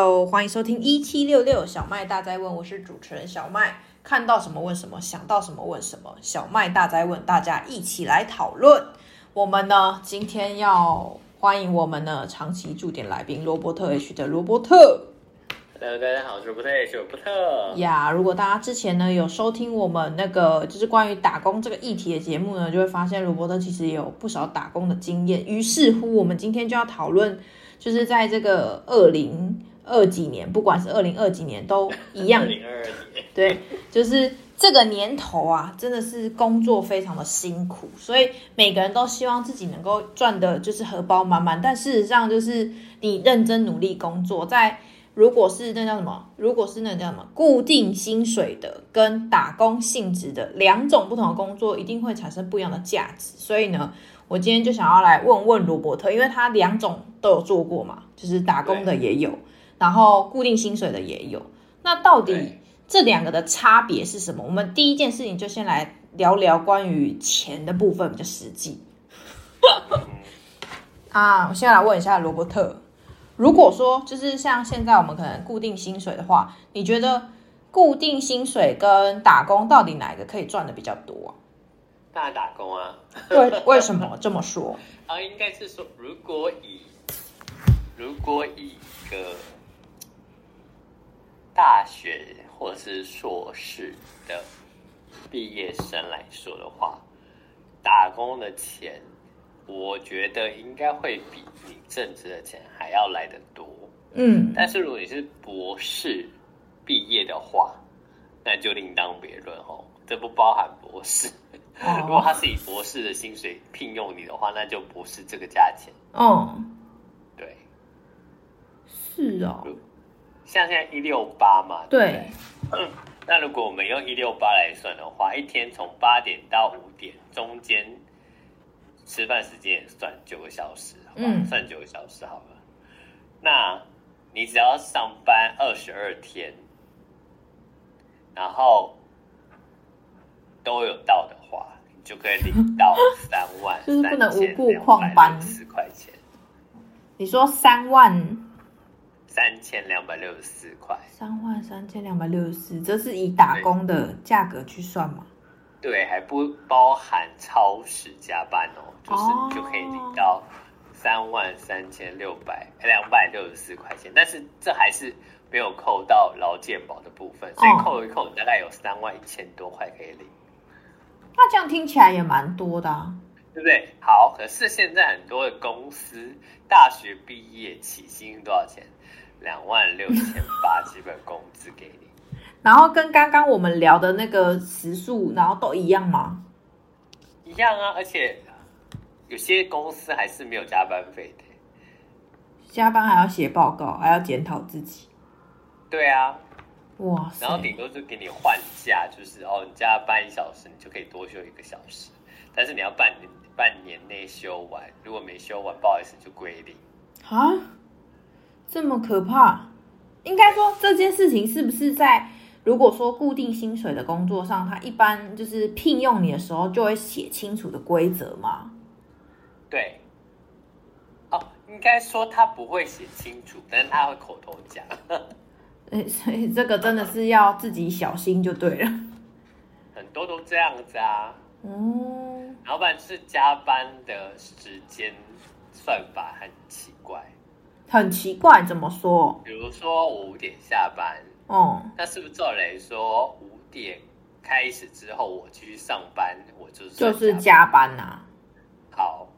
Hello，欢迎收听一七六六小麦大灾问，我是主持人小麦。看到什么问什么，想到什么问什么，小麦大灾问，大家一起来讨论。我们呢，今天要欢迎我们的长期驻点来宾罗伯特 H 的罗伯特。Hello，大家好，我是罗伯特 H，罗伯特。呀，如果大家之前呢有收听我们那个就是关于打工这个议题的节目呢，就会发现罗伯特其实也有不少打工的经验。于是乎，我们今天就要讨论，就是在这个二零。二几年，不管是二零二几年都一样。二零二二年，对，就是这个年头啊，真的是工作非常的辛苦，所以每个人都希望自己能够赚的，就是荷包满满。但事实上，就是你认真努力工作，在如果是那叫什么，如果是那叫什么固定薪水的跟打工性质的两种不同的工作，一定会产生不一样的价值。所以呢，我今天就想要来问问罗伯特，因为他两种都有做过嘛，就是打工的也有。然后固定薪水的也有，那到底这两个的差别是什么？我们第一件事情就先来聊聊关于钱的部分比较实际。啊，我先来问一下罗伯特，如果说就是像现在我们可能固定薪水的话，你觉得固定薪水跟打工到底哪一个可以赚的比较多啊？当然打工啊。对，为什么这么说？啊，应该是说，如果以如果以一个大学或者是硕士的毕业生来说的话，打工的钱，我觉得应该会比你正值的钱还要来得多。嗯，但是如果你是博士毕业的话，那就另当别论哦。这不包含博士。如果他是以博士的薪水聘用你的话，那就不是这个价钱。哦，对，是哦。像现在一六八嘛，对，对，嗯，那如果我们用一六八来算的话，一天从八点到五点中间吃饭时间也算九个小时，好吧？嗯，算九个小时好了。那你只要上班二十二天，然后都有到的话，你就可以领到 三万三千两百六十四块钱。你说三万？三千两百六十四块，三万三千两百六十四，这是以打工的价格去算吗？对，还不包含超时加班哦，就是你就可以领到三万三千六百两百六十四块钱，但是这还是没有扣到劳健保的部分，所以扣一扣，大概有三万一千多块可以领。那这样听起来也蛮多的啊，对不对？好，可是现在很多的公司大学毕业起薪多少钱？两万六千八基本工资给你，然后跟刚刚我们聊的那个时数，然后都一样吗？一样啊，而且有些公司还是没有加班费的，加班还要写报告，还要检讨自己。对啊，哇塞，然后顶多就给你换假，就是哦，你加班一小时，你就可以多休一个小时，但是你要半年半年内休完，如果没休完，不好意思就归零啊。这么可怕？应该说这件事情是不是在如果说固定薪水的工作上，他一般就是聘用你的时候就会写清楚的规则吗？对。哦，应该说他不会写清楚，但是他会口头讲。哎，所以这个真的是要自己小心就对了。很多都这样子啊。嗯。老板是加班的时间算法很奇怪。很奇怪，怎么说？比如说我五点下班，哦、嗯，那是不是照理说五点开始之后我继续上班，我就是就是加班。呐、啊？好，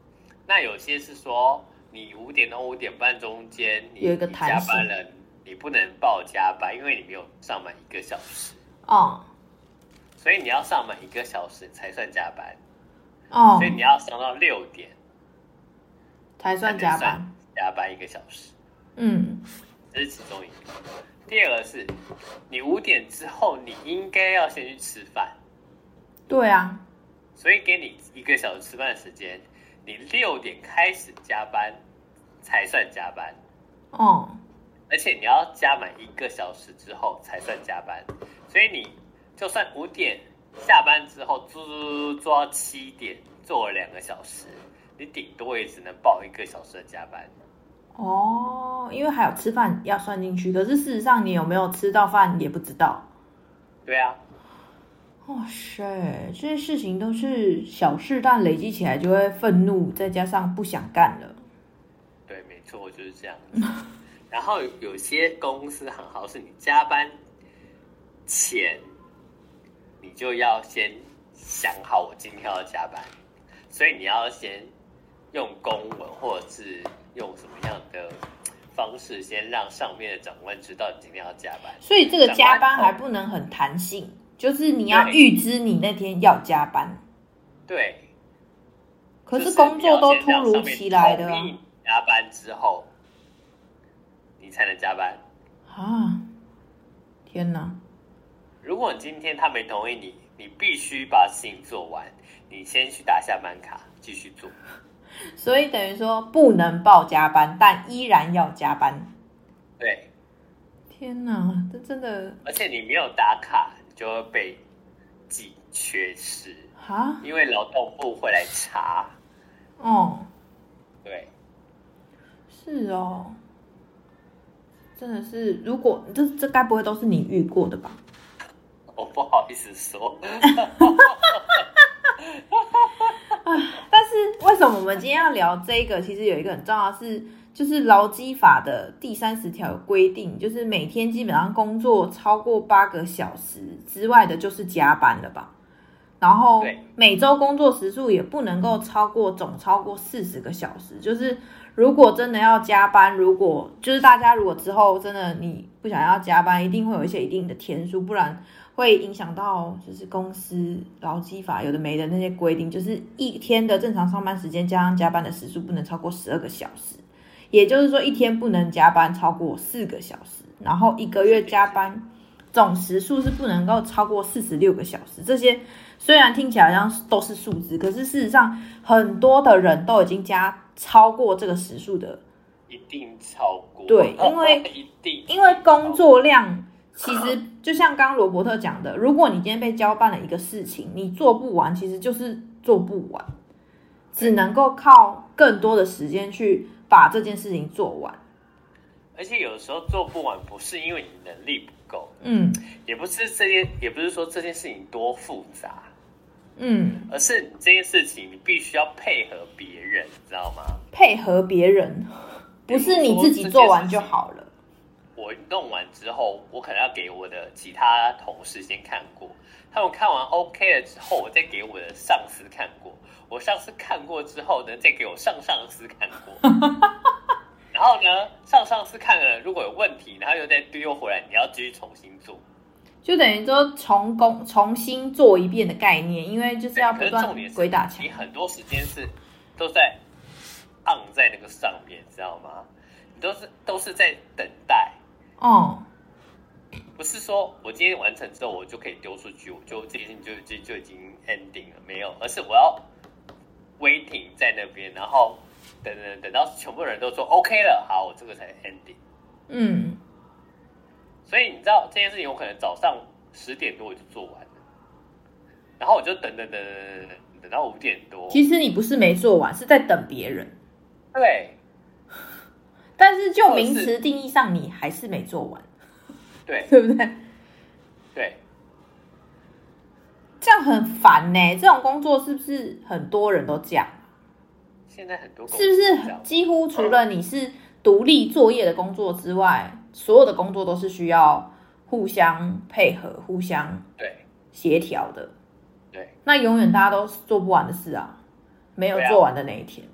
那有些是说你五点到五点半中间你有一个加班了，你不能报加班，因为你没有上满一个小时。哦，所以你要上满一个小时才算加班。哦，所以你要上到六点才算加班。加班一个小时，嗯，这是其中一个。第二个是，你五点之后你应该要先去吃饭。对啊，所以给你一个小时吃饭的时间，你六点开始加班才算加班。哦，而且你要加满一个小时之后才算加班，所以你就算五点下班之后做做到七点，做了两个小时。你顶多也只能报一个小时的加班，哦，因为还有吃饭要算进去，可是事实上你有没有吃到饭也不知道。对啊。哇塞，这些事情都是小事，但累积起来就会愤怒，再加上不想干了。对，没错，就是这样。然后有些公司很好，是你加班前，你就要先想好我今天要加班，所以你要先用公文或者是用什么样的方式，先让上面的长官知道你今天要加班。所以这个加班还不能很弹性。就是你要预知你那天要加班，对。可是工作都突如其来的，加班之后，你才能加班啊！天哪！如果你今天他没同意你，你必须把事情做完，你先去打下班卡，继续做。所以等于说不能报加班，但依然要加班。对。天哪，这真的！而且你没有打卡。就会被记缺失啊，因为劳动部会来查。哦，对，是哦，真的是，如果这这该不会都是你遇过的吧？我不好意思说。但是为什么我们今天要聊这个？其实有一个很重要的是。就是劳基法的第三十条有规定，就是每天基本上工作超过八个小时之外的，就是加班了吧？然后每周工作时数也不能够超过总超过四十个小时。就是如果真的要加班，如果就是大家如果之后真的你不想要加班，一定会有一些一定的天数，不然会影响到就是公司劳基法有的没的那些规定，就是一天的正常上班时间加上加班的时数不能超过十二个小时。也就是说，一天不能加班超过四个小时，然后一个月加班总时数是不能够超过四十六个小时。这些虽然听起来好像都是数字，可是事实上很多的人都已经加超过这个时数的，一定超过。对，因为 一定因为工作量其实就像刚刚罗伯特讲的，如果你今天被交办了一个事情，你做不完，其实就是做不完，只能够靠更多的时间去。把这件事情做完，而且有时候做不完，不是因为你能力不够，嗯，也不是这件，也不是说这件事情多复杂，嗯，而是你这件事情你必须要配合别人，你知道吗？配合别人，不是你自己做完就好了。我弄完之后，我可能要给我的其他同事先看过，他们看完 OK 了之后，我再给我的上司看过。我上司看过之后呢，再给我上上司看过，然后呢，上上司看了如果有问题，然后又再丢回来，你要继续重新做，就等于说重工重新做一遍的概念，因为就是要不断鬼打墙。你很多时间是都在按在那个上面，知道吗？你都是都是在等待哦，不是说我今天完成之后我就可以丢出去，我就这件事情就就就已经 ending 了，没有，而是我要。waiting 在那边，然后等等等到全部人都说 OK 了，好，我这个才 ending。嗯，所以你知道这件事情，我可能早上十点多我就做完了，然后我就等等等等等等等到五点多。其实你不是没做完，是在等别人。对。但是就名词定义上，你还是没做完。对。对不对？对。这样很烦呢、欸，这种工作是不是很多人都这样？现在很多工作是不是几乎除了你是独立作业的工作之外，所有的工作都是需要互相配合、互相对协调的？对，那永远大家都是做不完的事啊，没有做完的那一天。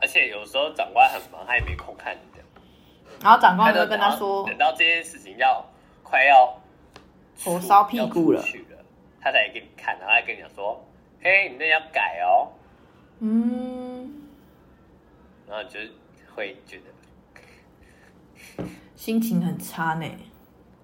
而且有时候长官很忙，他也没空看你的。然后长官就跟他说：“等到这件事情要快要火烧屁股了。”他才给你看，然后还跟你讲说：“嘿，你那要改哦。”嗯，然后就会觉得心情很差呢。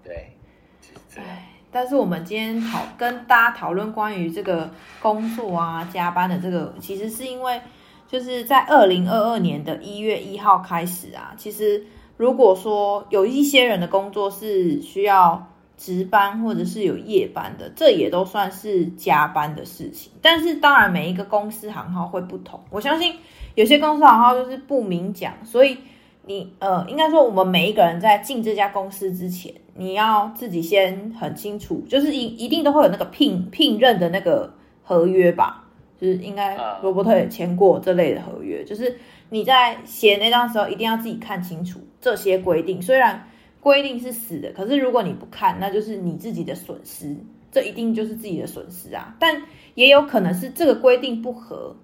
对，就是唉，但是我们今天讨跟大家讨论关于这个工作啊、加班的这个，其实是因为就是在二零二二年的一月一号开始啊，其实如果说有一些人的工作是需要。值班或者是有夜班的，这也都算是加班的事情。但是当然，每一个公司行号会不同。我相信有些公司行号就是不明讲，所以你呃，应该说我们每一个人在进这家公司之前，你要自己先很清楚，就是一一定都会有那个聘聘任的那个合约吧，就是应该罗伯特也签过这类的合约，就是你在写那张时候，一定要自己看清楚这些规定。虽然规定是死的，可是如果你不看，那就是你自己的损失，这一定就是自己的损失啊。但也有可能是这个规定不合，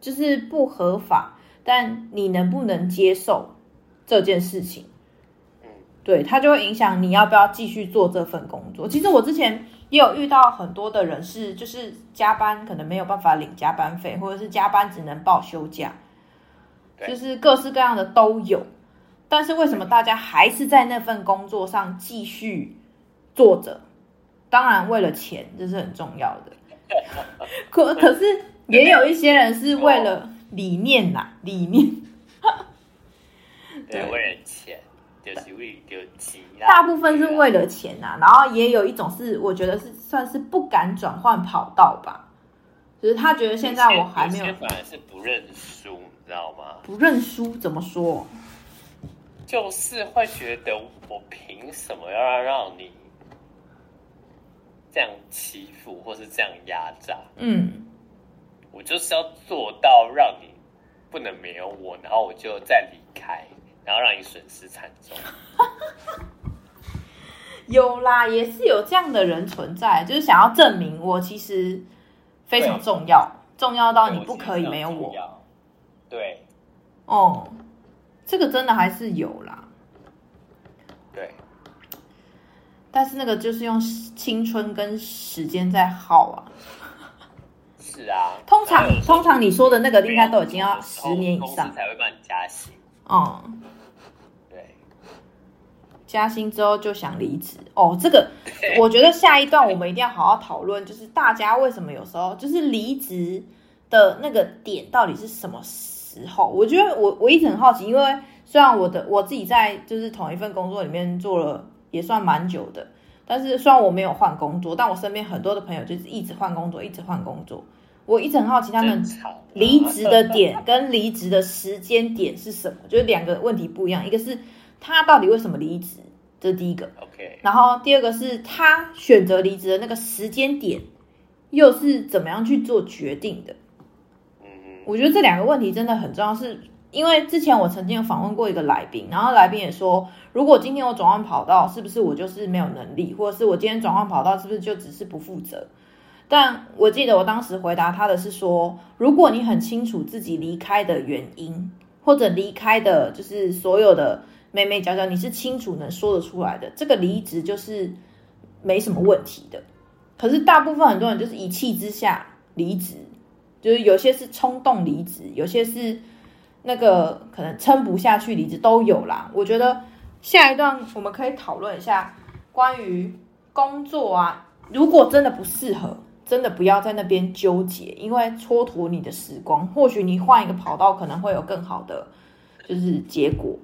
就是不合法，但你能不能接受这件事情？对，它就会影响你要不要继续做这份工作。其实我之前也有遇到很多的人是，就是加班可能没有办法领加班费，或者是加班只能报休假，就是各式各样的都有。但是为什么大家还是在那份工作上继续做着？当然为了钱，这是很重要的。可可是也有一些人是为了理念呐，理念。对，为了钱，就是为了钱。大部分是为了钱呐，然后也有一种是，我觉得是算是不敢转换跑道吧，就是他觉得现在我还没有，反而是不认输，你知道吗？不认输怎么说？就是会觉得我凭什么要让你这样欺负，或是这样压榨？嗯，我就是要做到让你不能没有我，然后我就再离开，然后让你损失惨重。有啦，也是有这样的人存在，就是想要证明我其实非常重要，重要到你不可以没有我。对，哦。这个真的还是有啦，对，但是那个就是用青春跟时间在耗啊。是啊，通常通常你说的那个应该都已经要十年以上才会帮你加薪。嗯，对，加薪之后就想离职哦。这个我觉得下一段我们一定要好好讨论，就是大家为什么有时候就是离职的那个点到底是什么？时候，我觉得我我一直很好奇，因为虽然我的我自己在就是同一份工作里面做了也算蛮久的，但是虽然我没有换工作，但我身边很多的朋友就是一直换工作，一直换工作。我一直很好奇他们离职的点 跟离职的时间点是什么，就是两个问题不一样。一个是他到底为什么离职，这是第一个。OK，然后第二个是他选择离职的那个时间点又是怎么样去做决定的。嗯我觉得这两个问题真的很重要，是因为之前我曾经有访问过一个来宾，然后来宾也说，如果今天我转换跑道，是不是我就是没有能力，或者是我今天转换跑道，是不是就只是不负责？但我记得我当时回答他的是说，如果你很清楚自己离开的原因，或者离开的就是所有的眉眉角角，你是清楚能说得出来的，这个离职就是没什么问题的。可是大部分很多人就是一气之下离职。就是有些是冲动离职，有些是那个可能撑不下去离职都有啦。我觉得下一段我们可以讨论一下关于工作啊，如果真的不适合，真的不要在那边纠结，因为蹉跎你的时光。或许你换一个跑道可能会有更好的就是结果。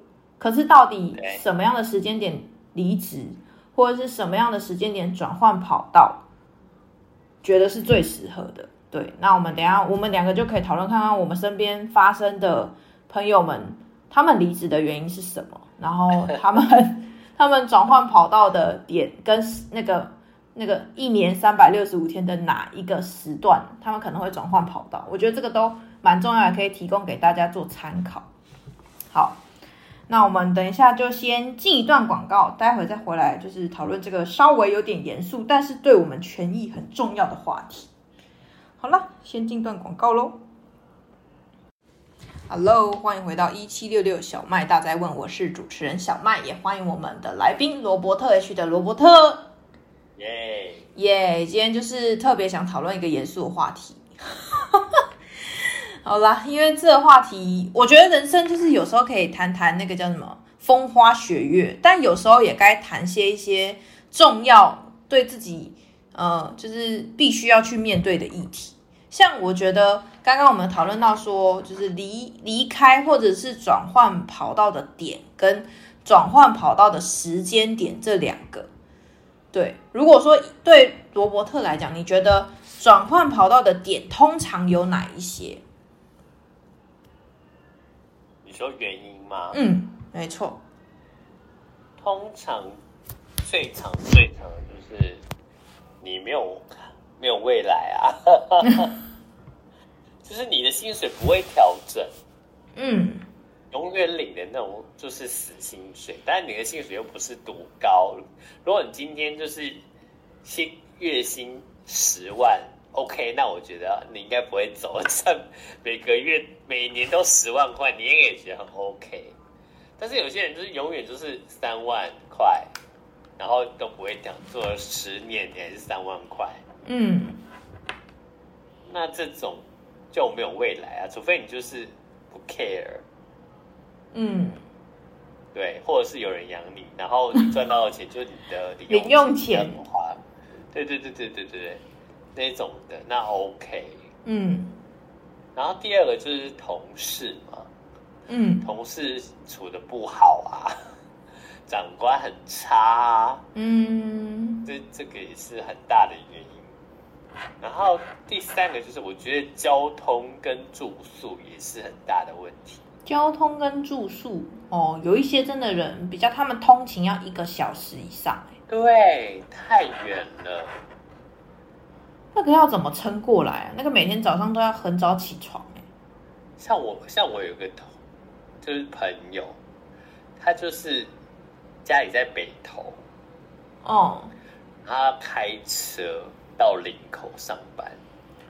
可是到底什么样的时间点离职，或者是什么样的时间点转换跑道，觉得是最适合的？对，那我们等一下，我们两个就可以讨论看看我们身边发生的朋友们，他们离职的原因是什么，然后他们 他们转换跑道的点跟那个那个一年三百六十五天的哪一个时段，他们可能会转换跑道。我觉得这个都蛮重要的，可以提供给大家做参考。好，那我们等一下就先进一段广告，待会再回来就是讨论这个稍微有点严肃，但是对我们权益很重要的话题。好了，先进段广告喽。Hello，欢迎回到一七六六小麦大哉问，我是主持人小麦，也欢迎我们的来宾罗伯特 H 的罗伯特。耶耶，今天就是特别想讨论一个严肃的话题。好啦，因为这个话题，我觉得人生就是有时候可以谈谈那个叫什么风花雪月，但有时候也该谈些一些重要对自己呃，就是必须要去面对的议题。像我觉得刚刚我们讨论到说，就是离离开或者是转换跑道的点跟转换跑道的时间点这两个，对，如果说对罗伯特来讲，你觉得转换跑道的点通常有哪一些？你说原因吗？嗯，没错。通常最长最长的就是你没有没有未来啊，就是你的薪水不会调整，嗯，永远领的那种就是死薪水，但是你的薪水又不是多高。如果你今天就是薪月薪十万，OK，那我觉得你应该不会走，像每个月每年都十万块，你也觉得很 OK。但是有些人就是永远就是三万块，然后都不会讲做了十年你还是三万块，嗯，那这种就没有未来啊，除非你就是不 care，嗯，对，或者是有人养你，然后你赚到的钱就是你的零用钱 花，对对对对对对，那种的那 OK，嗯，然后第二个就是同事嘛。嗯，同事处的不好啊，长官很差啊，嗯，这这个也是很大的原因。然后第三个就是，我觉得交通跟住宿也是很大的问题。交通跟住宿哦，有一些真的人比较，他们通勤要一个小时以上，对，太远了。那个要怎么撑过来啊？那个每天早上都要很早起床，像我，像我有个同。就是朋友，他就是家里在北投，哦，他开车到林口上班，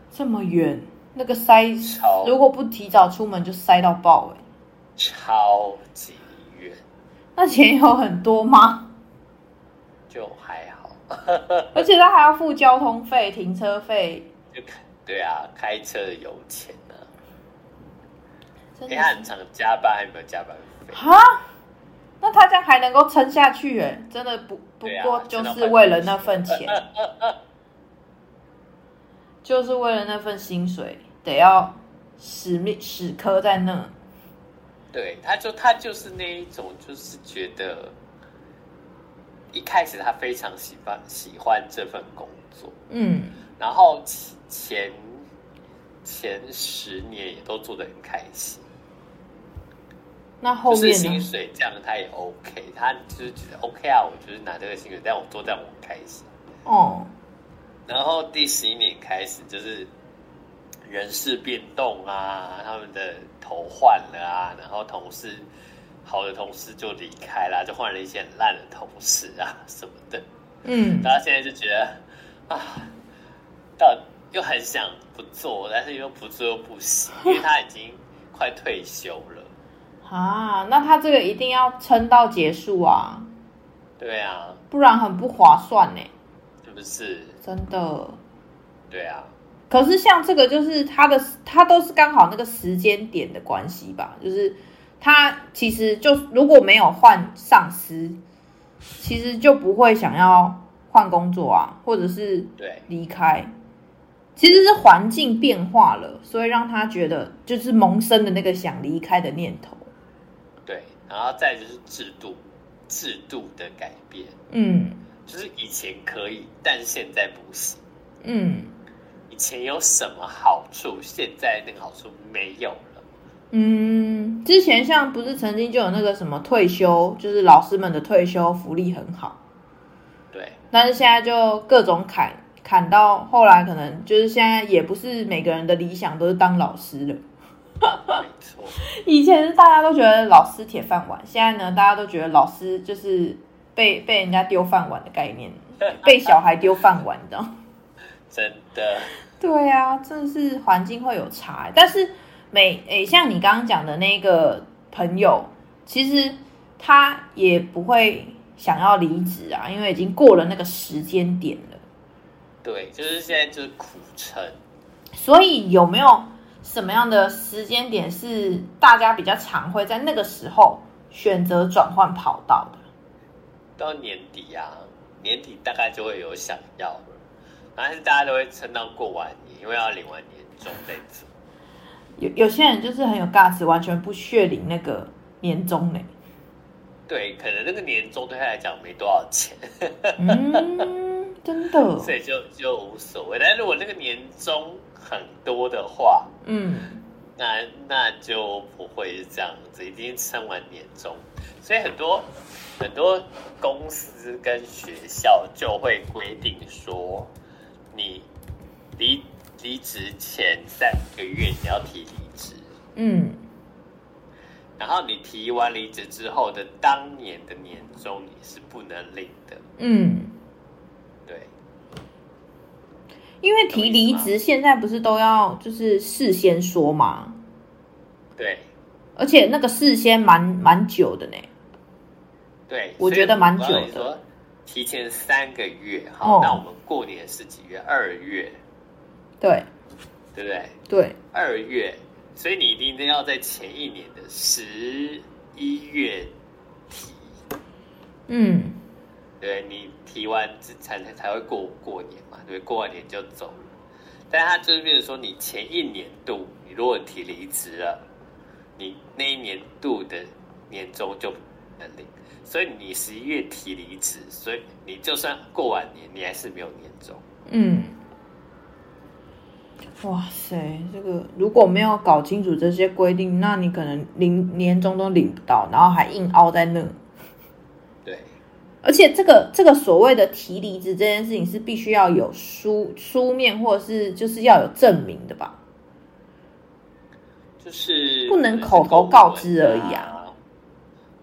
这么远，那个塞超，如果不提早出门就塞到爆哎，超级远。那钱有很多吗？就还好，而且他还要付交通费、停车费，就对啊，开车的油钱。你、欸、很常加班，还有没有加班费？哈，那他这样还能够撑下去？哎，真的不不过就是为了那份钱，啊、就是为了那份薪水，得要死命死磕在那。对，他就他就是那一种，就是觉得一开始他非常喜欢喜欢这份工作，嗯，然后前前十年也都做得很开心。那后面就是薪水这样他也 OK，他就是觉得 OK 啊，我就是拿这个薪水，但我做这样我很开心。哦。然后第十一年开始就是人事变动啊，他们的头换了啊，然后同事好的同事就离开了，就换了一些很烂的同事啊 什么的。嗯。然后现在就觉得啊，到又很想不做，但是又不做又不行，因为他已经快退休了。啊，那他这个一定要撑到结束啊！对啊，不然很不划算呢。是不是？真的。对啊。可是像这个，就是他的，他都是刚好那个时间点的关系吧？就是他其实就如果没有换上司，其实就不会想要换工作啊，或者是对。离开。其实是环境变化了，所以让他觉得就是萌生的那个想离开的念头。对，然后再就是制度，制度的改变，嗯，就是以前可以，但现在不行，嗯，以前有什么好处，现在那个好处没有。了，嗯，之前像不是曾经就有那个什么退休，就是老师们的退休福利很好，对，但是现在就各种砍，砍到后来可能就是现在也不是每个人的理想都是当老师了。没错，以前是大家都觉得老师铁饭碗，现在呢，大家都觉得老师就是被被人家丢饭碗的概念，被小孩丢饭碗，你知道？真的？对啊，真的是环境会有差。但是每诶、欸，像你刚刚讲的那个朋友，其实他也不会想要离职啊，因为已经过了那个时间点了。对，就是现在就是苦撑。所以有没有？什么样的时间点是大家比较常会在那个时候选择转换跑道的？到年底啊，年底大概就会有想要了，但是大家都会撑到过完年，因为要领完年终再走。有有些人就是很有 guts，完全不屑领那个年终呢。对，可能那个年终对他来讲没多少钱。嗯，真的。所以就就无所谓。但是如果那个年终很多的话，嗯，那那就不会是这样子，已经撑完年终，所以很多很多公司跟学校就会规定说，你离离职前三个月你要提离职，嗯，然后你提完离职之后的当年的年终你是不能领的，嗯，对，因为提离职现在不是都要就是事先说吗？对，而且那个事先蛮蛮久的呢。对，我觉得蛮久的。提前三个月，好，哦、那我们过年是几月？二月。对，对不对？对，二月，所以你一定要在前一年的十一月提。嗯，对，你提完才才才会过过年嘛，对，过完年就走了。但他就是变成说，你前一年度你如果提离职了。你那一年度的年终就能领，所以你十一月提离职，所以你就算过完年，你还是没有年终。嗯，哇塞，这个如果没有搞清楚这些规定，那你可能领年终都领不到，然后还硬凹在那。对，而且这个这个所谓的提离职这件事情是必须要有书书面或者是就是要有证明的吧？就是不能口头告知而已啊，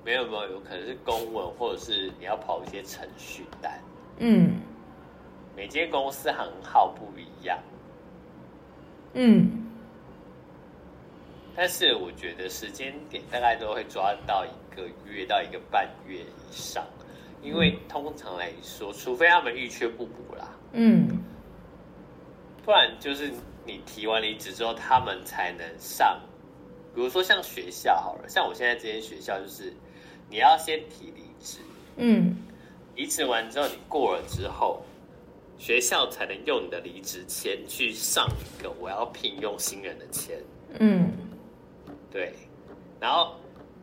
没有没有，有可能是公文，或者是你要跑一些程序单。嗯，每间公司行号不一样。嗯，但是我觉得时间点大概都会抓到一个月到一个半月以上，因为通常来说，除非他们预缺不补啦，嗯，不然就是你提完离职之后，他们才能上。比如说像学校好了，像我现在这间学校就是，你要先提离职，嗯，离职完之后你过了之后，学校才能用你的离职签去上一个我要聘用新人的签，嗯，对，然后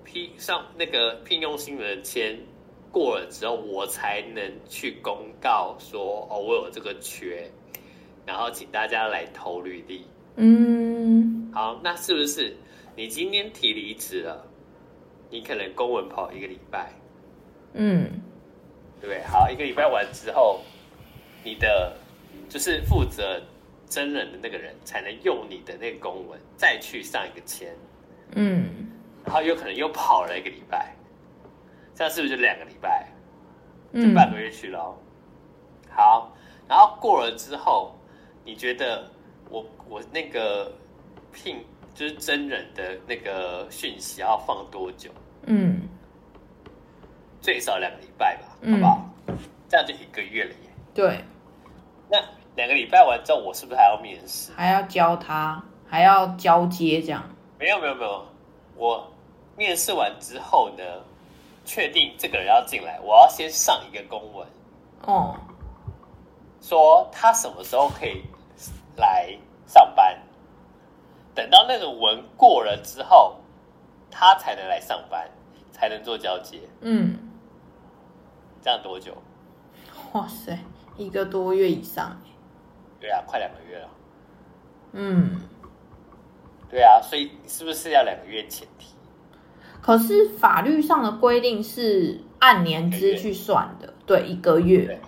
批上那个聘用新人的签过了之后，我才能去公告说哦，我有这个缺，然后请大家来投履历，嗯，好，那是不是？你今天提离职了，你可能公文跑一个礼拜，嗯，对，好，一个礼拜完之后，你的就是负责真人的那个人才能用你的那个公文再去上一个签，嗯，然后有可能又跑了一个礼拜，这样是不是就两个礼拜？就半个月去了。嗯、好，然后过了之后，你觉得我我那个聘。就是真人的那个讯息要放多久？嗯，最少两个礼拜吧，好不好？嗯、这样就一个月了耶。对，那两个礼拜完之后，我是不是还要面试？还要教他，还要交接这样？没有没有没有，我面试完之后呢，确定这个人要进来，我要先上一个公文。哦，说他什么时候可以来上班？等到那个文过了之后，他才能来上班，才能做交接。嗯，这样多久？哇塞，一个多月以上。对啊，快两个月了。嗯，对啊，所以是不是要两个月前提？可是法律上的规定是按年资去算的，对，一个月。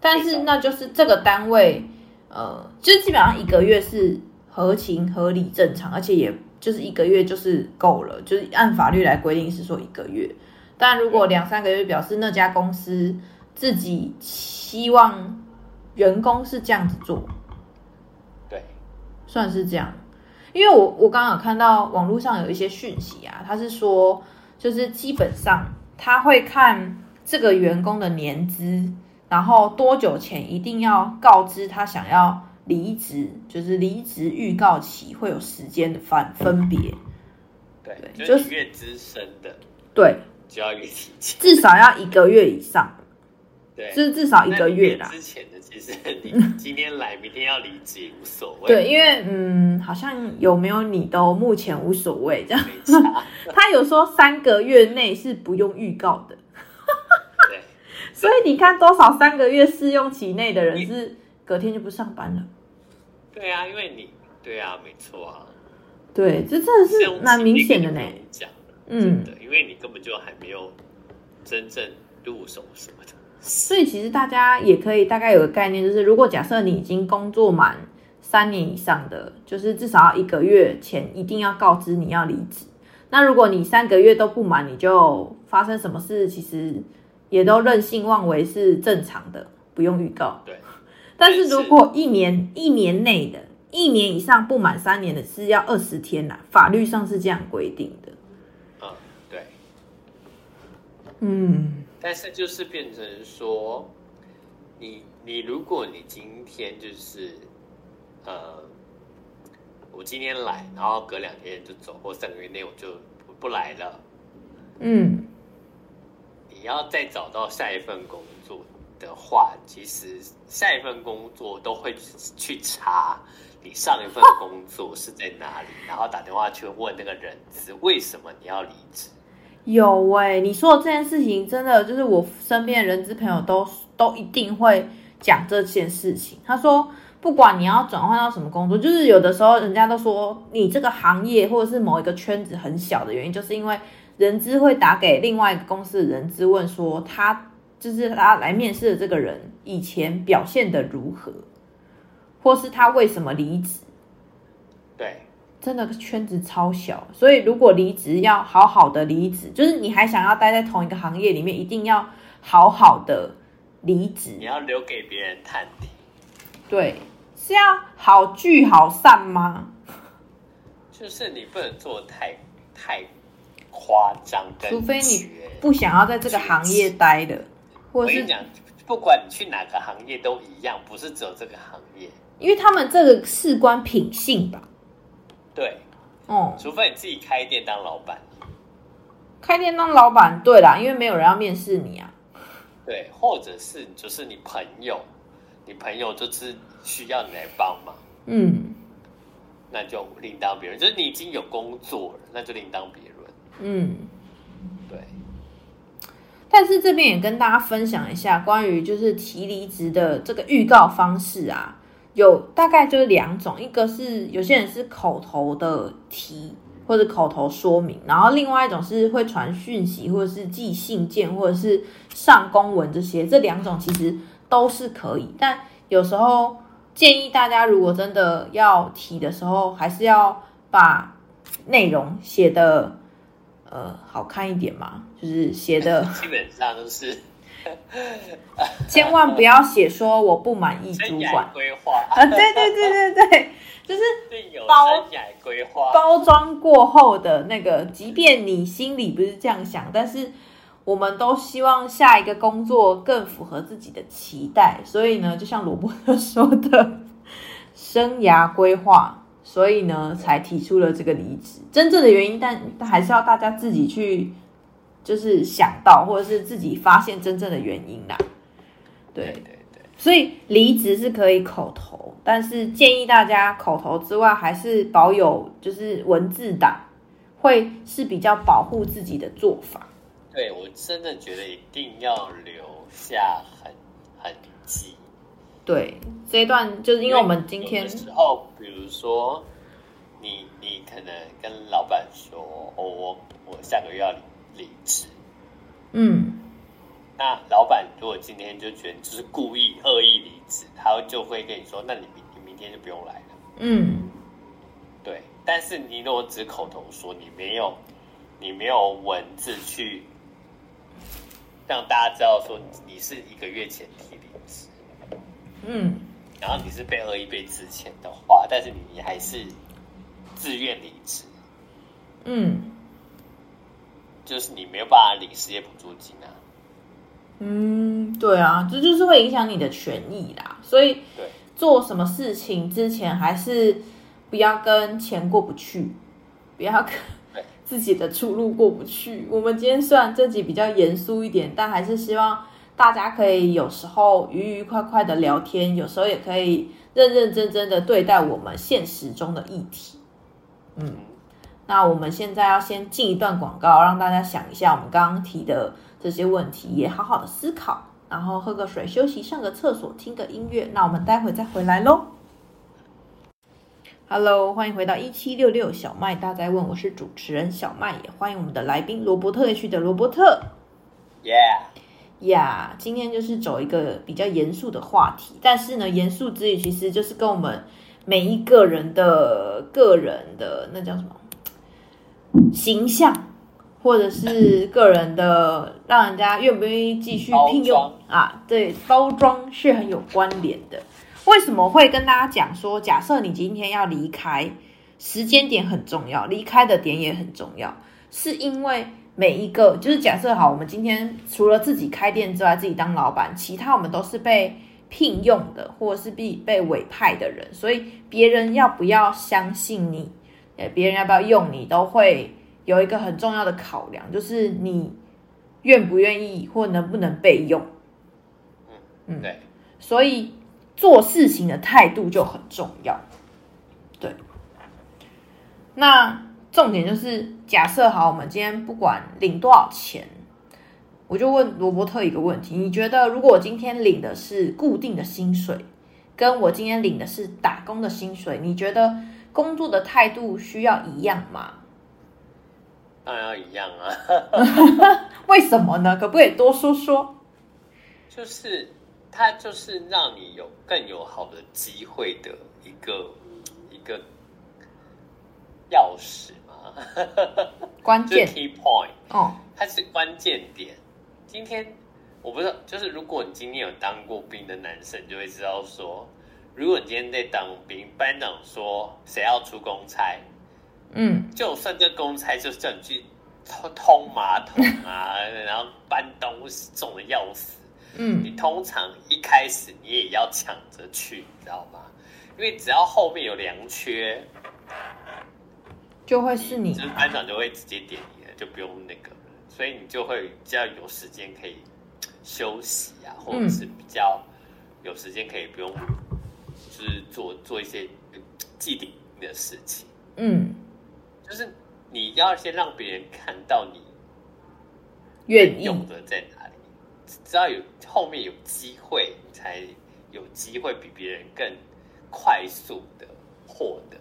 但是那就是这个单位，呃，就基本上一个月是。合情合理正常，而且也就是一个月就是够了，就是按法律来规定是说一个月。但如果两三个月，表示那家公司自己希望员工是这样子做，对，算是这样。因为我我刚刚有看到网络上有一些讯息啊，他是说就是基本上他会看这个员工的年资，然后多久前一定要告知他想要。离职就是离职预告期会有时间的分分别，对，就是越资深的，对，就要越提前，至少要一个月以上，对，就是至少一个月啦。之前的其实你 今天来，明天要离职也无所谓，对，因为嗯，好像有没有你都目前无所谓这样。他有说三个月内是不用预告的，对，所以你看多少三个月试用期内的人是隔天就不上班了。对啊，因为你对啊，没错啊。对，这真的是蛮明显的呢。嗯，对，因为你根本就还没有真正入手什么的。所以其实大家也可以大概有个概念，就是如果假设你已经工作满三年以上的，就是至少要一个月前一定要告知你要离职。那如果你三个月都不满，你就发生什么事，其实也都任性妄为是正常的，不用预告。对。但是如果一年一年内的，一年以上不满三年的是要二十天啦，法律上是这样规定的。嗯，对。嗯。但是就是变成说，你你如果你今天就是，呃，我今天来，然后隔两天就走，或三个月内我就不不来了。嗯。你要再找到下一份工作的话，其实下一份工作都会去查你上一份工作是在哪里，然后打电话去问那个人资为什么你要离职。有哎、你说的这件事情真的就是我身边的人资朋友都都一定会讲这件事情。他说，不管你要转换到什么工作，就是有的时候人家都说你这个行业或者是某一个圈子很小的原因，就是因为人资会打给另外一个公司的人资问说他。就是他来面试的这个人以前表现的如何，或是他为什么离职？对，真的圈子超小，所以如果离职要好好的离职，就是你还想要待在同一个行业里面，一定要好好的离职。你要留给别人探底。对，是要好聚好散吗？就是你不能做太太夸张，除非你不想要在这个行业待的。我跟你讲，不管你去哪个行业都一样，不是只有这个行业，因为他们这个事关品性吧。对，哦、嗯，除非你自己开店当老板，开店当老板，对啦，因为没有人要面试你啊。对，或者是就是你朋友，你朋友就是需要你来帮忙，嗯，那就另当别论。就是你已经有工作了，那就另当别论。嗯，对。但是这边也跟大家分享一下关于就是提离职的这个预告方式啊，有大概就是两种，一个是有些人是口头的提或者口头说明，然后另外一种是会传讯息或者是寄信件或者是上公文这些，这两种其实都是可以，但有时候建议大家如果真的要提的时候，还是要把内容写的。呃，好看一点嘛，就是写的 基本上都是，千万不要写说我不满意主管规划啊，对对对对对，就是包规划包装过后的那个，即便你心里不是这样想，但是我们都希望下一个工作更符合自己的期待，所以呢，就像罗伯特说的，生涯规划。所以呢，才提出了这个离职。真正的原因，但还是要大家自己去，就是想到，或者是自己发现真正的原因啦。对对对。所以离职是可以口头，但是建议大家口头之外，还是保有就是文字档，会是比较保护自己的做法。对，我真的觉得一定要留下痕痕迹。对，这一段就是因为我们今天时候，比如说你你可能跟老板说，哦，我我下个月要离离职，嗯，那老板如果今天就觉得你就是故意恶意离职，他就会跟你说，那你明你明天就不用来了，嗯，对。但是你如果只口头说，你没有你没有文字去让大家知道说你是一个月前提离职。嗯，然后你是被恶意被资遣的话，但是你还是自愿离职，嗯，就是你没有办法领失业补助金啊。嗯，对啊，这就是会影响你的权益啦。所以，对，做什么事情之前还是不要跟钱过不去，不要跟自己的出路过不去。我们今天虽然这集比较严肃一点，但还是希望。大家可以有时候愉愉快快的聊天，有时候也可以认认真真的对待我们现实中的议题。嗯，那我们现在要先进一段广告，让大家想一下我们刚刚提的这些问题，也好好的思考，然后喝个水，休息，上个厕所，听个音乐。那我们待会再回来喽。Hello，欢迎回到一七六六小麦大在问，我是主持人小麦，也欢迎我们的来宾罗伯特区的罗伯特。Yeah，呀，yeah, 今天就是走一个比较严肃的话题，但是呢，严肃之余其实就是跟我们每一个人的个人的那叫什么形象，或者是个人的让人家愿不愿意继续聘用啊，对，包装是很有关联的。为什么会跟大家讲说，假设你今天要离开，时间点很重要，离开的点也很重要，是因为每一个就是假设好，我们今天除了自己开店之外，自己当老板，其他我们都是被聘用的，或者是被被委派的人，所以别人要不要相信你，诶，别人要不要用你，都会有一个很重要的考量，就是你愿不愿意或能不能被用。嗯，对，所以。做事情的态度就很重要，对。那重点就是，假设好，我们今天不管领多少钱，我就问罗伯特一个问题：你觉得，如果我今天领的是固定的薪水，跟我今天领的是打工的薪水，你觉得工作的态度需要一样吗？当然要一样啊！为什么呢？可不可以多说说？就是。它就是让你有更有好的机会的一个一个钥匙嘛，关键 key point 哦，它是关键点。今天我不知道，就是如果你今天有当过兵的男生，就会知道说，如果你今天在当兵，班长说谁要出公差，嗯，就算这公差就是叫你去通通马桶啊，然后搬东西重的要死。嗯，你通常一开始你也要抢着去，你知道吗？因为只要后面有粮缺，就会是你，就是班长就会直接点你了，就不用那个，所以你就会比较有时间可以休息啊，或者是比较有时间可以不用，就是做做一些既定的事情。嗯，就是你要先让别人看到你愿意用的在哪里。只要有后面有机会，你才有机会比别人更快速的获得。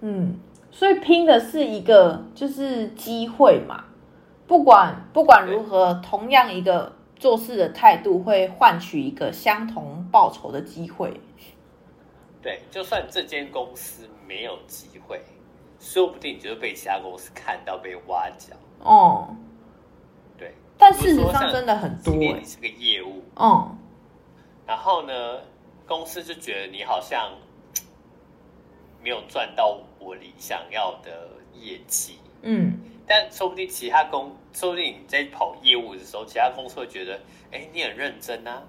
嗯，所以拼的是一个就是机会嘛。不管不管如何，同样一个做事的态度会换取一个相同报酬的机会。对，就算这间公司没有机会，说不定你就是被其他公司看到被挖角。哦。对但事实上真的很多，你是个业务，嗯，然后呢，公司就觉得你好像没有赚到我理想要的业绩，嗯，但说不定其他公，说不定你在跑业务的时候，其他公司会觉得，哎，你很认真啊，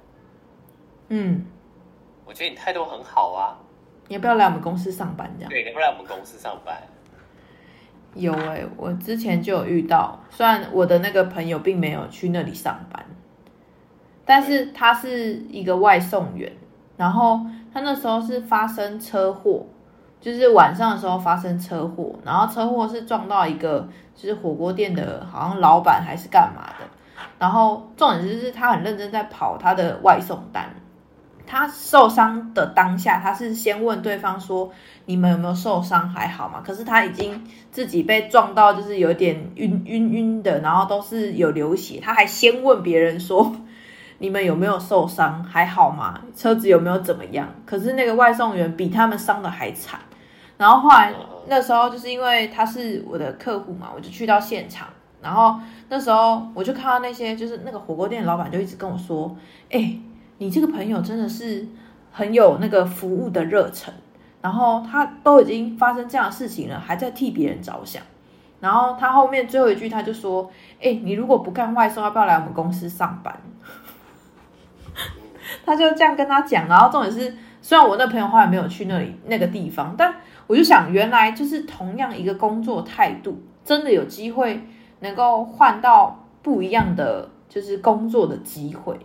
嗯，我觉得你态度很好啊，你要不要来我们公司上班？这样，对，你要不要来我们公司上班？有哎、欸，我之前就有遇到，虽然我的那个朋友并没有去那里上班，但是他是一个外送员，然后他那时候是发生车祸，就是晚上的时候发生车祸，然后车祸是撞到一个就是火锅店的，好像老板还是干嘛的，然后重点就是他很认真在跑他的外送单。他受伤的当下，他是先问对方说：“你们有没有受伤？还好吗？”可是他已经自己被撞到，就是有点晕晕晕的，然后都是有流血。他还先问别人说：“你们有没有受伤？还好吗？车子有没有怎么样？”可是那个外送员比他们伤的还惨。然后后来那时候就是因为他是我的客户嘛，我就去到现场。然后那时候我就看到那些，就是那个火锅店的老板就一直跟我说：“哎。”你这个朋友真的是很有那个服务的热忱，然后他都已经发生这样的事情了，还在替别人着想。然后他后面最后一句他就说：“哎，你如果不干外送，要不要来我们公司上班？” 他就这样跟他讲。然后重点是，虽然我那朋友后来没有去那里那个地方，但我就想，原来就是同样一个工作态度，真的有机会能够换到不一样的就是工作的机会。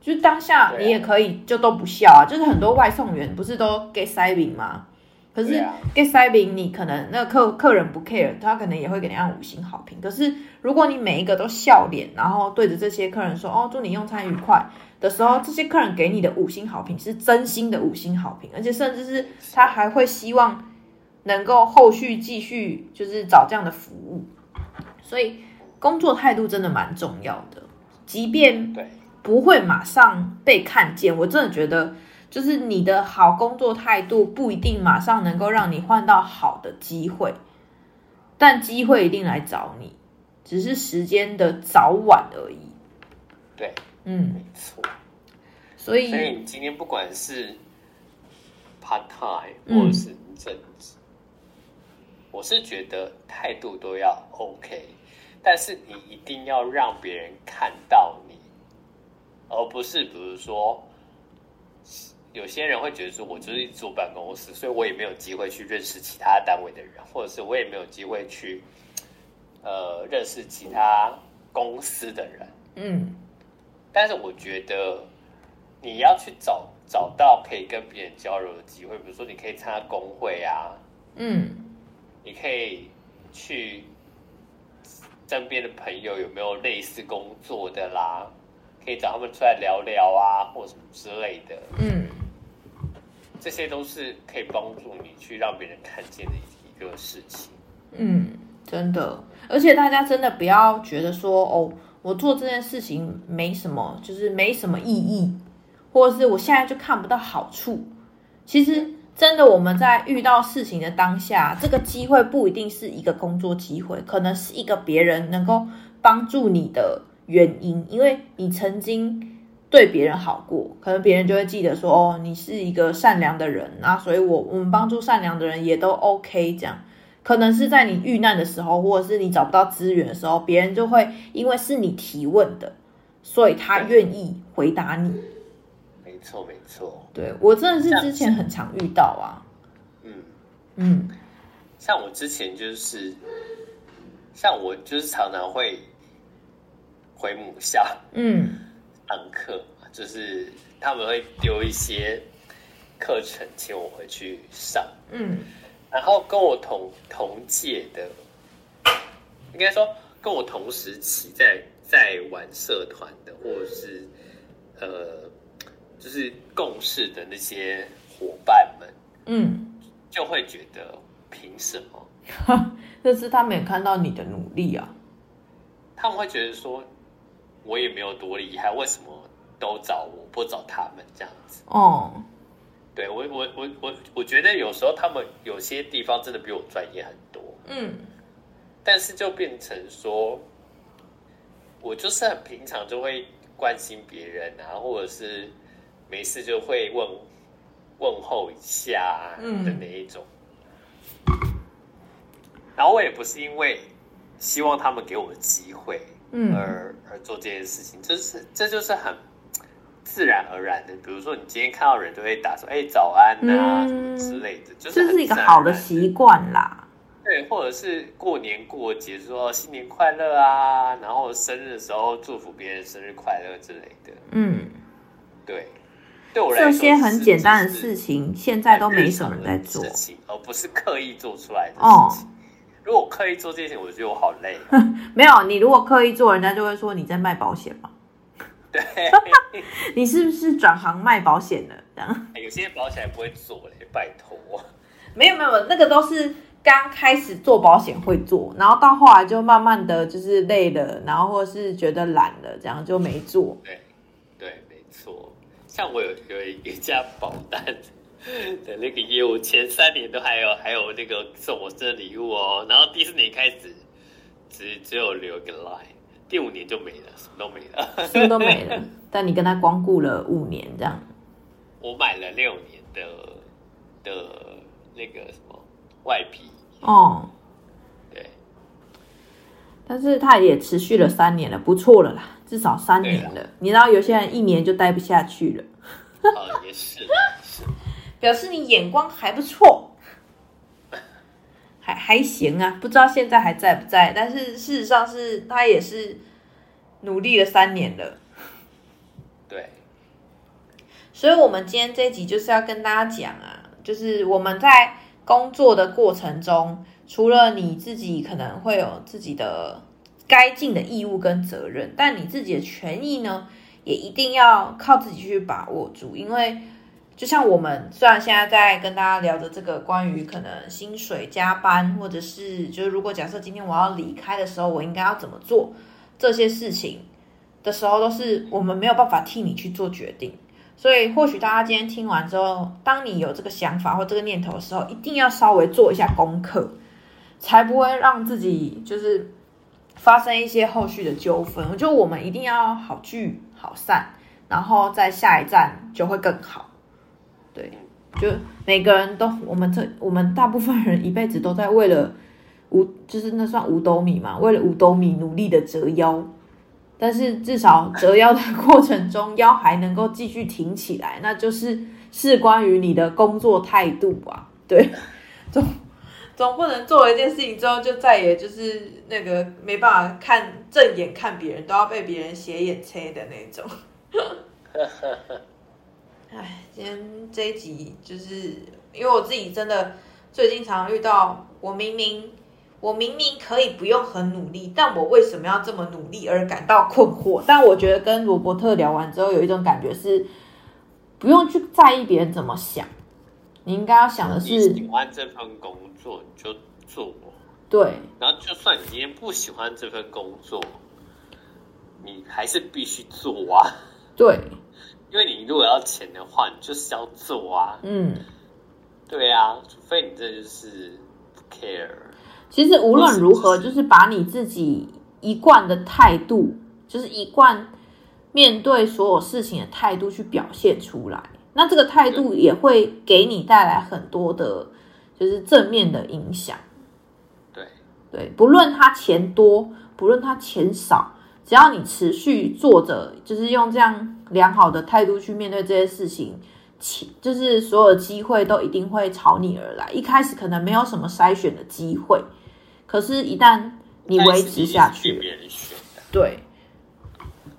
就是当下你也可以就都不笑啊，就是很多外送员不是都 get 塞饼吗？可是 get 塞饼你可能那个客客人不 care，他可能也会给你按五星好评。可是如果你每一个都笑脸，然后对着这些客人说哦，祝你用餐愉快的时候，这些客人给你的五星好评是真心的五星好评，而且甚至是他还会希望能够后续继续就是找这样的服务。所以工作态度真的蛮重要的，即便不会马上被看见，我真的觉得就是你的好工作态度不一定马上能够让你换到好的机会，但机会一定来找你，只是时间的早晚而已。对，嗯，没错。所以，所以你今天不管是 part time 或者是正职，嗯，我是觉得态度都要 OK，但是你一定要让别人看到不是比如说，有些人会觉得说，我就是坐办公室，所以我也没有机会去认识其他单位的人，或者是我也没有机会去呃认识其他公司的人，嗯。但是我觉得你要去找找到可以跟别人交流的机会，比如说你可以参加工会啊，嗯，你可以去身边的朋友有没有类似工作的啦，可以找他们出来聊聊啊，或什么之类的，嗯，这些都是可以帮助你去让别人看见的一个事情。嗯，真的，而且大家真的不要觉得说哦。我做这件事情没什么，就是没什么意义，或者是我现在就看不到好处。其实，真的我们在遇到事情的当下，这个机会不一定是一个工作机会，可能是一个别人能够帮助你的原因，因为你曾经对别人好过，可能别人就会记得说，哦，你是一个善良的人啊，所以我我们帮助善良的人也都 OK 这样。可能是在你遇难的时候，或者是你找不到资源的时候，别人就会因为是你提问的，所以他愿意回答你。没错，没错。对，我真的是之前很常遇到啊。嗯嗯，像我之前就是，像我就是常常会回母校，嗯，上课，就是他们会丢一些课程请我回去上，嗯。然后跟我同同届的，应该说跟我同时期在在玩社团的，或者是呃，就是共事的那些伙伴们，嗯，就会觉得凭什么？哈，这是他们也看到你的努力啊。他们会觉得说，我也没有多厉害，为什么都找我不找他们这样子？哦。对我我我我我觉得有时候他们有些地方真的比我专业很多，嗯，但是就变成说，我就是很平常就会关心别人啊，或者是没事就会问问候一下的那一种，嗯，然后我也不是因为希望他们给我机会，嗯，而而做这件事情，就是这就是很。自然而然的，比如说你今天看到人都会打说“哎、欸，早安呐、啊”嗯、之类的，就是这是一个好的习惯啦。对，或者是过年过节说新年快乐啊，然后生日的时候祝福别人生日快乐之类的。嗯，对，对我来说这些很简单的事情，现在都没什么人在做，事情而不是刻意做出来的事情。哦、如果刻意做这件事情，我觉得我好累。没有，你如果刻意做，人家就会说你在卖保险嘛。对，你是不是转行卖保险了？这样，有些保险还不会做嘞，拜托。没有没有，那个都是刚开始做保险会做，然后到后来就慢慢的就是累了，然后或是觉得懒了，这样就没做。对对，没错。像我有有一家保单 的那个业务，前三年都还有还有那个送我生日礼物哦，然后第四年开始只只有留个 line。第五年就没了，什么都没了，什么都没了。但你跟他光顾了五年，这样。我买了六年的的那个什么外皮哦，对。但是他也持续了三年了，不错了啦，至少三年了。你知道有些人一年就待不下去了。哦，也是，是。表示你眼光还不错。还还行啊，不知道现在还在不在，但是事实上是他也是努力了三年了。对，所以，我们今天这一集就是要跟大家讲啊，就是我们在工作的过程中，除了你自己可能会有自己的该尽的义务跟责任，但你自己的权益呢，也一定要靠自己去把握住，因为。就像我们虽然现在在跟大家聊的这个关于可能薪水加班，或者是就是如果假设今天我要离开的时候，我应该要怎么做这些事情的时候，都是我们没有办法替你去做决定。所以或许大家今天听完之后，当你有这个想法或这个念头的时候，一定要稍微做一下功课，才不会让自己就是发生一些后续的纠纷。我觉得我们一定要好聚好散，然后在下一站就会更好。对，就每个人都，我们这我们大部分人一辈子都在为了五，就是那算五斗米嘛，为了五斗米努力的折腰，但是至少折腰的过程中，腰还能够继续挺起来，那就是是关于你的工作态度吧。对，总总不能做了一件事情之后，就再也就是那个没办法看正眼看别人，都要被别人斜眼切的那种。哎，今天这一集就是因为我自己真的最近常遇到，我明明我明明可以不用很努力，但我为什么要这么努力而感到困惑？但我觉得跟罗伯特聊完之后，有一种感觉是不用去在意别人怎么想，你应该要想的是喜欢这份工作你就做，对，然后就算你今天不喜欢这份工作，你还是必须做啊，对。因为你如果要钱的话，你就是要做啊。嗯，对啊，除非你这就是不 care。其实无论如何，就是把你自己一贯的态度，就是一贯面对所有事情的态度去表现出来。那这个态度也会给你带来很多的，就是正面的影响。对对，不论他钱多，不论他钱少。只要你持续做着，就是用这样良好的态度去面对这些事情，其就是所有的机会都一定会朝你而来。一开始可能没有什么筛选的机会，可是，一旦你维持下去，对，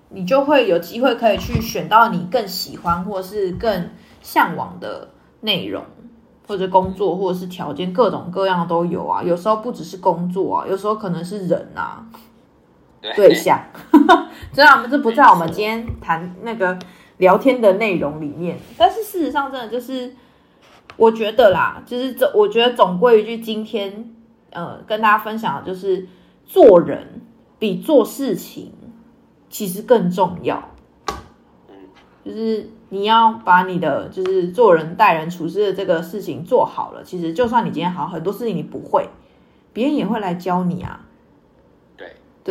你就会有机会可以去选到你更喜欢或是更向往的内容，或者工作，或者是条件，各种各样都有啊。有时候不只是工作啊，有时候可能是人啊。对象，虽然我们这不在我们今天谈那个聊天的内容里面，但是事实上真的就是，我觉得啦，就是这我觉得总归一句，今天呃跟大家分享的就是，做人比做事情其实更重要。就是你要把你的就是做人待人处事的这个事情做好了，其实就算你今天好很多事情你不会，别人也会来教你啊。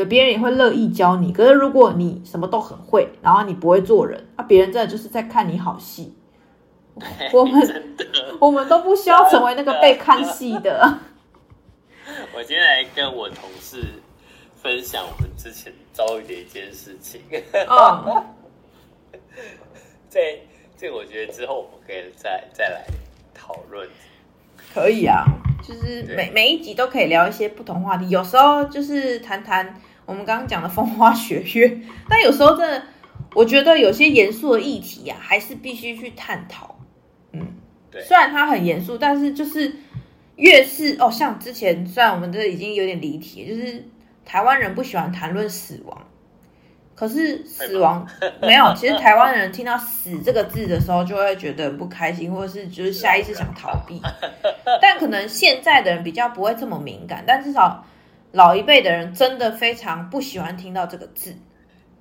对，别人也会乐意教你。可是如果你什么都很会，然后你不会做人，那、啊、别人真的就是在看你好戏。我们我们都不需要成为那个被看戏的。我今天来跟我同事分享我们之前遭遇的一件事情。嗯，这这我觉得之后我们可以再再来讨论。可以啊。就是每每一集都可以聊一些不同话题，有时候就是谈谈我们刚刚讲的风花雪月，但有时候真的，我觉得有些严肃的议题呀、啊，还是必须去探讨。嗯，对，虽然它很严肃，但是就是越是哦，像之前虽然我们这已经有点离题，就是台湾人不喜欢谈论死亡。可是死亡没有，其实台湾人听到“死”这个字的时候，就会觉得很不开心，或者是就是下意识想逃避。但可能现在的人比较不会这么敏感，但至少老一辈的人真的非常不喜欢听到这个字。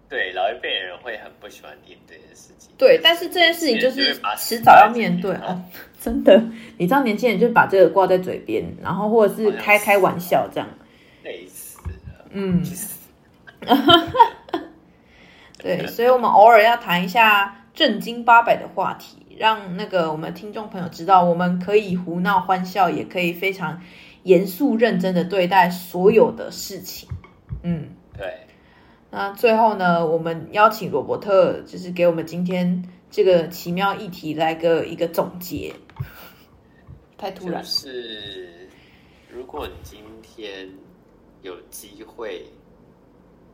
对，老一辈的人会很不喜欢听这件事情。对，但是这件事情就是迟早要面对啊！真的，你知道年轻人就把这个挂在嘴边，然后或者是开开玩笑这样。累死了。嗯。对，所以，我们偶尔要谈一下正经八百的话题，让那个我们听众朋友知道，我们可以胡闹欢笑，也可以非常严肃认真的对待所有的事情。嗯，对。那最后呢，我们邀请罗伯特，就是给我们今天这个奇妙议题来个一个总结。太突然。就是，如果你今天有机会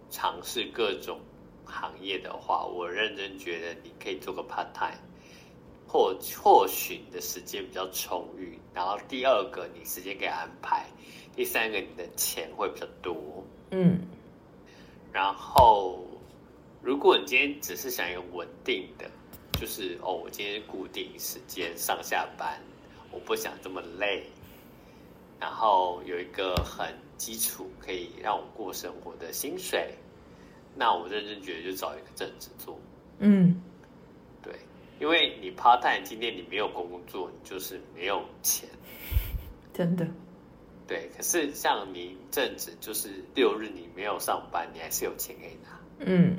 尝试各种。行业的话，我认真觉得你可以做个 part time，或或许你的时间比较充裕。然后第二个，你时间可以安排；第三个，你的钱会比较多。嗯。然后，如果你今天只是想一个稳定的，就是哦，我今天固定时间上下班，我不想这么累，然后有一个很基础可以让我过生活的薪水，那我认真觉得就找一个正职做。嗯，对，因为你 part time 今天你没有工作，你就是没有钱，真的。对，可是像你正职，就是六日你没有上班，你还是有钱可以拿。嗯，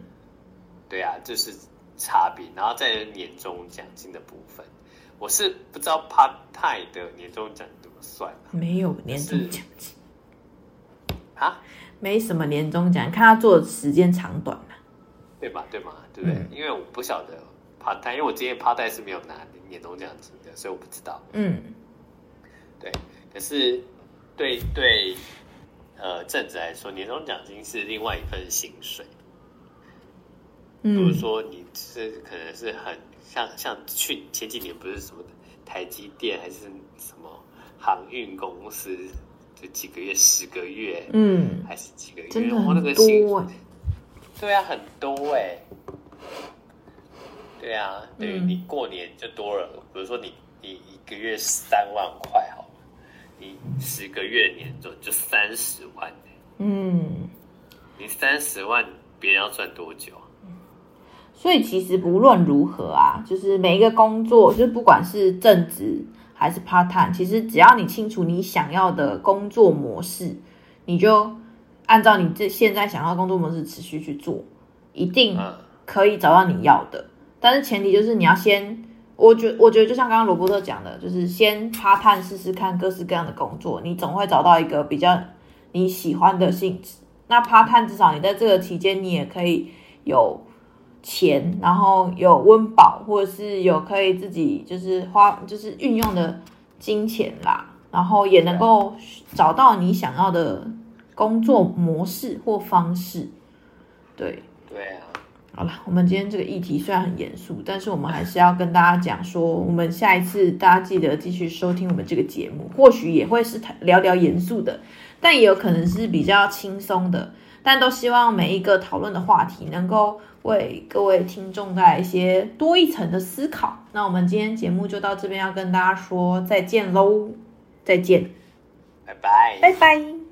对啊，这、就是差别。然后在年终奖金的部分，我是不知道 part time 的年终奖怎么算。没有年终奖金啊？没什么年终奖，看他做的时间长短嘛。对吧？对嘛？对不对？嗯、因为我不晓得 time，因为我今天 part time 是没有拿年终奖金的，所以我不知道。嗯，对，可是。对对，呃，正职来说，年终奖金是另外一份薪水。嗯，比如说你是可能是很像像去前几年不是什么台积电还是什么航运公司，就几个月十个月，嗯，还是几个月，真的很多，欸。对啊，很多哎，欸。对啊，等于你过年就多了，嗯，比如说你你一个月三万块好。你十个月年就就三十万，嗯，你三十万，别人要赚多久？所以其实不论如何啊，就是每一个工作，就是不管是正职还是 part time，其实只要你清楚你想要的工作模式，你就按照你这现在想要的工作模式持续去做，一定可以找到你要的。但是前提就是你要先。我觉我觉得就像刚刚罗伯特讲的，就是先趴探试试看各式各样的工作，你总会找到一个比较你喜欢的性质。那趴探至少你在这个期间，你也可以有钱，然后有温饱，或者是有可以自己就是花就是运用的金钱啦，然后也能够找到你想要的工作模式或方式。对，对啊。好了，我们今天这个议题虽然很严肃，但是我们还是要跟大家讲说，我们下一次大家记得继续收听我们这个节目，或许也会是聊聊严肃的，但也有可能是比较轻松的，但都希望每一个讨论的话题能够为各位听众带来一些多一层的思考。那我们今天节目就到这边，要跟大家说再见喽，再见，拜拜，拜拜。